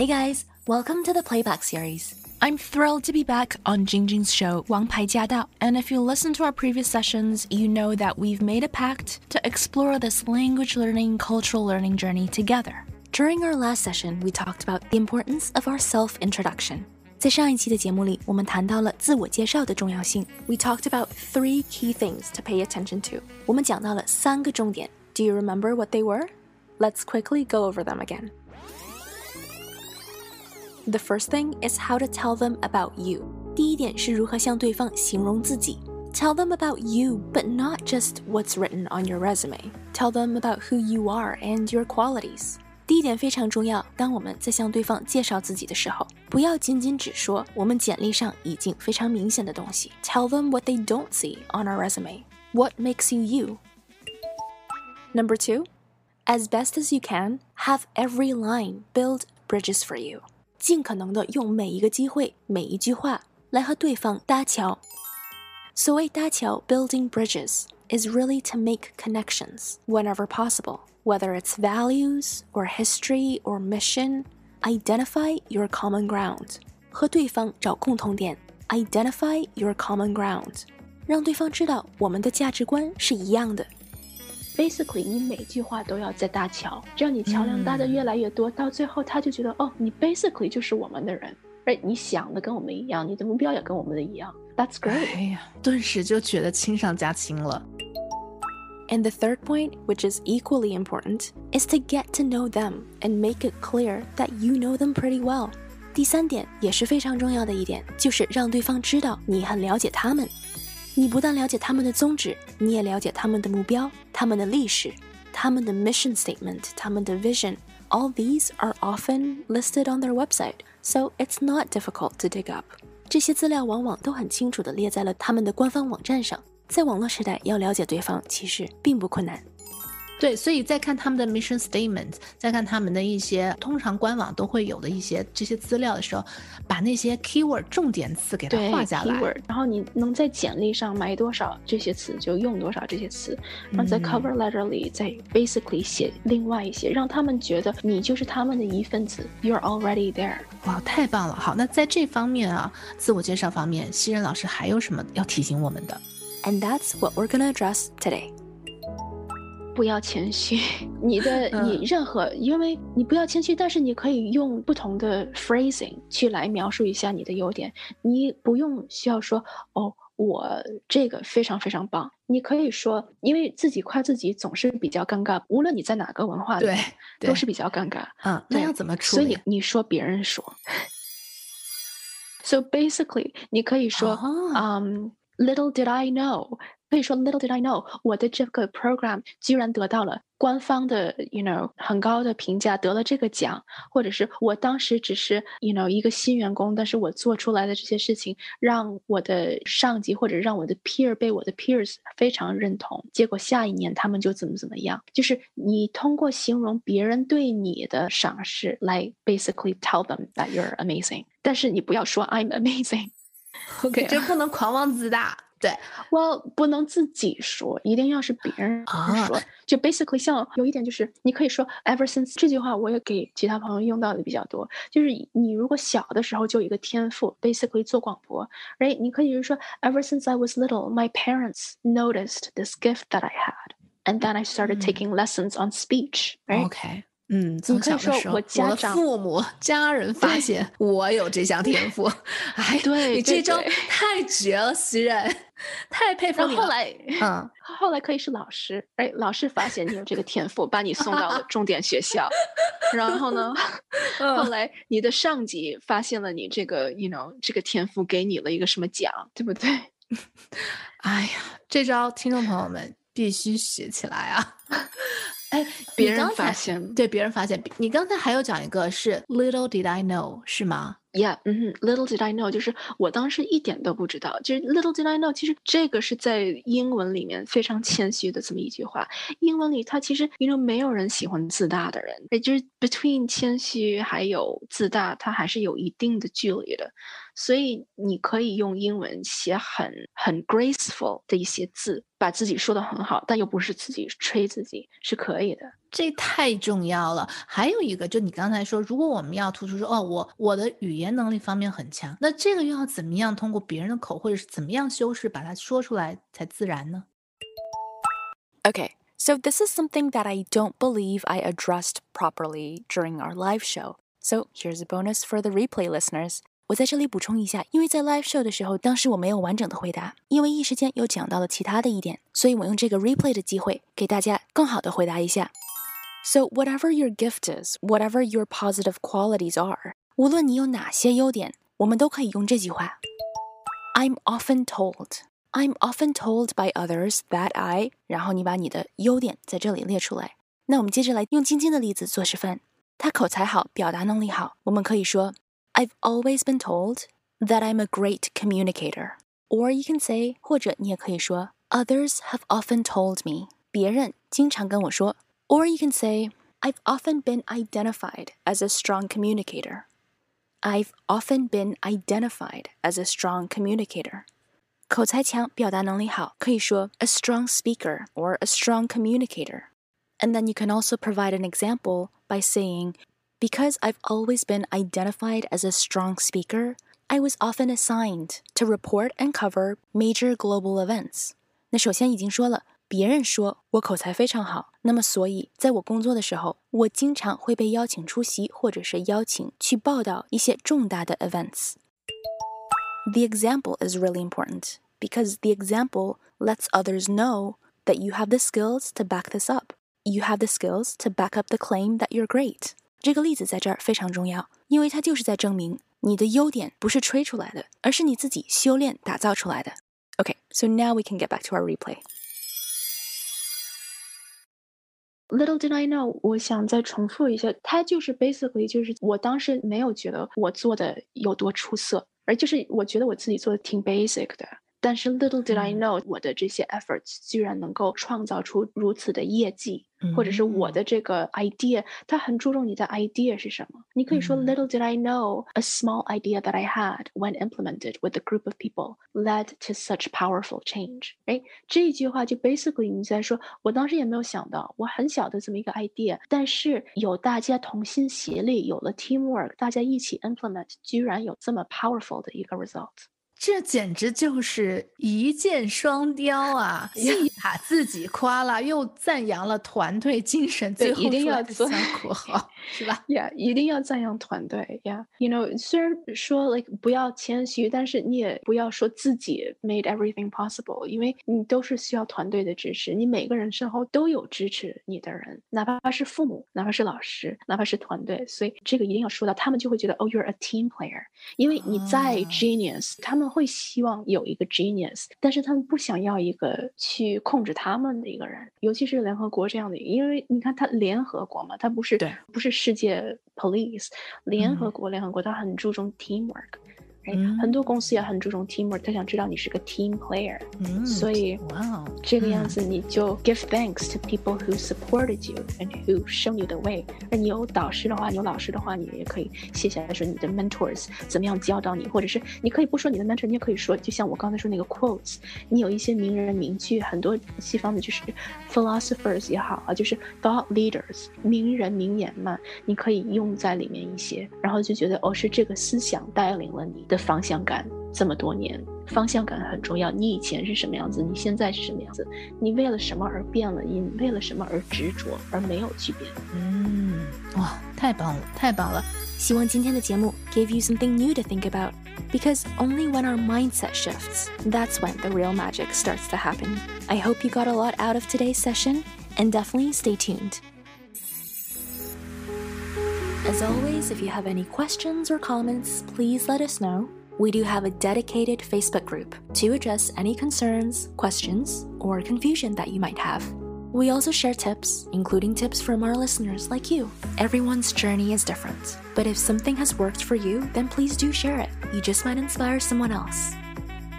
Hey guys, welcome to the Playback series. I'm thrilled to be back on Jingjing's show, Wang Pai Jia Dao. And if you listen to our previous sessions, you know that we've made a pact to explore this language learning, cultural learning journey together. During our last session, we talked about the importance of our self introduction. 在上一期的节目里，我们谈到了自我介绍的重要性。We talked about three key things to pay attention to. 我们讲到了三个重点。Do you remember what they were? Let's quickly go over them again. The first thing is how to tell them about you. 第一点是如何向对方形容自己。Tell them about you, but not just what's written on your resume. Tell them about who you are and your qualities. 第一点非常重要，当我们在向对方介绍自己的时候，不要仅仅只说我们简历上已经非常明显的东西。Tell them what they don't see on our resume. What makes you you? Number two, as best as you can, have every line build bridges for you. 尽可能的用每一个机会、每一句话来和对方搭桥。所谓搭桥 （building bridges） is really to make connections whenever possible, whether it's values or history or mission. Identify your common ground，和对方找共同点。Identify your common ground，让对方知道我们的价值观是一样的。 basically 你每句话都要在搭桥，这样你桥梁搭的越来越多，到最后他就觉得哦，你 basically 就是我们的人，哎，你想的跟我们一样，你的目标也跟我们的一样，That's great。哎呀，顿时就觉得亲上加亲了。And the third point, which is equally important, is to get to know them and make it clear that you know them pretty well. 第三点也是非常重要的一点，就是让对方知道你很了解他们。 你不但了解他们的宗旨，你也了解他们的目标、他们的历史、他们的 mission statement、他们的 vision。All these are often listed on their website, so it's not difficult to dig up. 这些资料往往都很清楚地列在了他们的官方网站上。在网络时代，要了解对方其实并不困难。对，所以在看他们的 mission statement，再看他们的一些通常官网都会有的一些这些资料的时候，把那些 keyword 重点词给它画下来。然后你能在简历上埋多少这些词，就用多少这些词。然后在 cover letter 里再 basically 写另外一些，让他们觉得你就是他们的一份子。You're already there。哇，太棒了！好，那在这方面啊，自我介绍方面，西任老师还有什么要提醒我们的？And that's what we're gonna address today. 不要谦虚，你的你任何，因为你不要谦虚，但是你可以用不同的 phrasing 去来描述一下你的优点。你不用需要说哦，我这个非常非常棒。你可以说，因为自己夸自己总是比较尴尬，无论你在哪个文化里，对，都是比较尴尬。嗯，那要怎么处理？所以你说别人说。So basically，你可以说，嗯 ，Little did I know。可以说，little did I know，我的这个 program 居然得到了官方的，you know，很高的评价，得了这个奖，或者是我当时只是，you know，一个新员工，但是我做出来的这些事情，让我的上级或者让我的 peer 被我的 peers 非常认同，结果下一年他们就怎么怎么样，就是你通过形容别人对你的赏识来 basically tell them that you're amazing，但是你不要说 I'm amazing，OK，这不能狂妄自大。对，Well，不能自己说，一定要是别人说。就 basically 像有一点就是，你可以说 ever since 这句话，我也给其他朋友用到的比较多。就是你如果小的时候就有一个天赋，basically 做广播，right？你可以就是说 ever since I was little，my parents noticed this gift that I had，and then I started taking lessons on speech，right？Okay. 嗯，从小的时候，我的父母、家人发现我有这项天赋，哎，对你这招太绝了，袭人，太佩服你了。后来，嗯，后来可以是老师，哎，老师发现你有这个天赋，把你送到了重点学校。然后呢，后来你的上级发现了你这个，you know，这个天赋，给你了一个什么奖，对不对？哎呀，这招听众朋友们必须学起来啊！哎，别人发现，对别人发现，你刚才还有讲一个是 little did I know 是吗？Yeah，嗯，little did I know 就是我当时一点都不知道，就是 little did I know，其实这个是在英文里面非常谦虚的这么一句话。英文里它其实因为没有人喜欢自大的人，也就是 between 谦虚还有自大，它还是有一定的距离的。所以你可以用英文写很很 graceful 的一些字，把自己说的很好，但又不是自己吹自己，是可以的。这太重要了。还有一个，就你刚才说，如果我们要突出说，哦，我我的语言能力方面很强，那这个又要怎么样通过别人的口，或者是怎么样修饰把它说出来才自然呢？Okay. So, this is something that I don't believe I addressed properly during our live show. So, here's a bonus for the replay listeners. 我在这里补充一下，因为在 live show 的时候，当时我没有完整的回答，因为一时间又讲到了其他的一点，所以我用这个 replay 的机会给大家更好的回答一下。So whatever your gift is, whatever your positive qualities are，无论你有哪些优点，我们都可以用这句话。I'm often told I'm often told by others that I，然后你把你的优点在这里列出来。那我们接着来用晶晶的例子做示范。他口才好，表达能力好。我们可以说 ，I've always been told that I'm a great communicator。Or you can say，或者你也可以说，Others have often told me，别人经常跟我说。Or you can say, I've often been identified as a strong communicator. I've often been identified as a strong communicator. 口才强，表达能力好，可以说 a strong speaker or a strong communicator. And then you can also provide an example by saying, because I've always been identified as a strong speaker, I was often assigned to report and cover major global events. 那首先已经说了，别人说我口才非常好，那么所以在我工作的时候，我经常会被邀请出席，或者是邀请去报道一些重大的 events。the example is really important because the example lets others know that you have the skills to back this up. You have the skills to back up the claim that you're great. 这个例子在这儿非常重要，因为它就是在证明你的优点不是吹出来的，而是你自己修炼打造出来的。Okay, so now we can get back to our replay. Little did I know，我想再重复一下，它就是 basically 就是我当时没有觉得我做的有多出色，而就是我觉得我自己做的挺 basic 的。 但是 little did I know，我的这些 efforts 居然能够创造出如此的业绩，或者是我的这个 idea，它很注重你的 idea 是什么。你可以说 little did I know a small idea that I had when implemented with a group of people led to such powerful change。哎，这一句话就 basically 你在说，我当时也没有想到，我很小的这么一个 idea，但是有大家同心协力，有了 teamwork，大家一起 implement，居然有这么 powerful 的一个 result。 这简直就是一箭双雕啊！既把自己夸了，又赞扬了团队精神，最后一定要做苦好，是吧？Yeah，一定要赞扬团队。Yeah，you know，虽然说 like 不要谦虚，但是你也不要说自己 made everything possible，因为你都是需要团队的支持。你每个人身后都有支持你的人，哪怕是父母，哪怕是老师，哪怕是团队。所以这个一定要说到，他们就会觉得，Oh, you're a team player，因为你再 genius，他们。会希望有一个 genius，但是他们不想要一个去控制他们的一个人，尤其是联合国这样的，因为你看，它联合国嘛，它不是对，不是世界 police，联合国，联合国它很注重 teamwork。很多公司也很注重 teamwork，他想知道你是个 team player，所以哇，这个样子你就 give thanks to people who supported you and who show you the way。那你有导师的话，你有老师的话，你也可以写下来说你的 mentors 怎么样教导你，或者是你可以不说你的 mentor，你也可以说，就像我刚才说那个 quotes，你有一些名人名句，很多西方的就是 philosophers 也好啊，就是 thought leaders 名人名言嘛，你可以用在里面一些，然后就觉得哦，是这个思想带领了你。的方向感这么多年，方向感很重要。你以前是什么样子，你现在是什么样子？你为了什么而变了？你为了什么而执着，而没有去变？嗯，哇，太棒了，太棒了！希望今天的节目 gave you something new to think about. Because only when our mindset shifts, that's when the real magic starts to happen. I hope you got a lot out of today's session, and definitely stay tuned. As always, if you have any questions or comments, please let us know. We do have a dedicated Facebook group to address any concerns, questions, or confusion that you might have. We also share tips, including tips from our listeners like you. Everyone's journey is different, but if something has worked for you, then please do share it. You just might inspire someone else.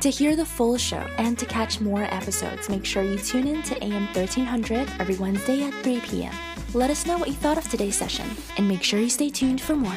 To hear the full show and to catch more episodes, make sure you tune in to AM 1300 every Wednesday at 3 p.m. Let us know what you thought of today's session, and make sure you stay tuned for more.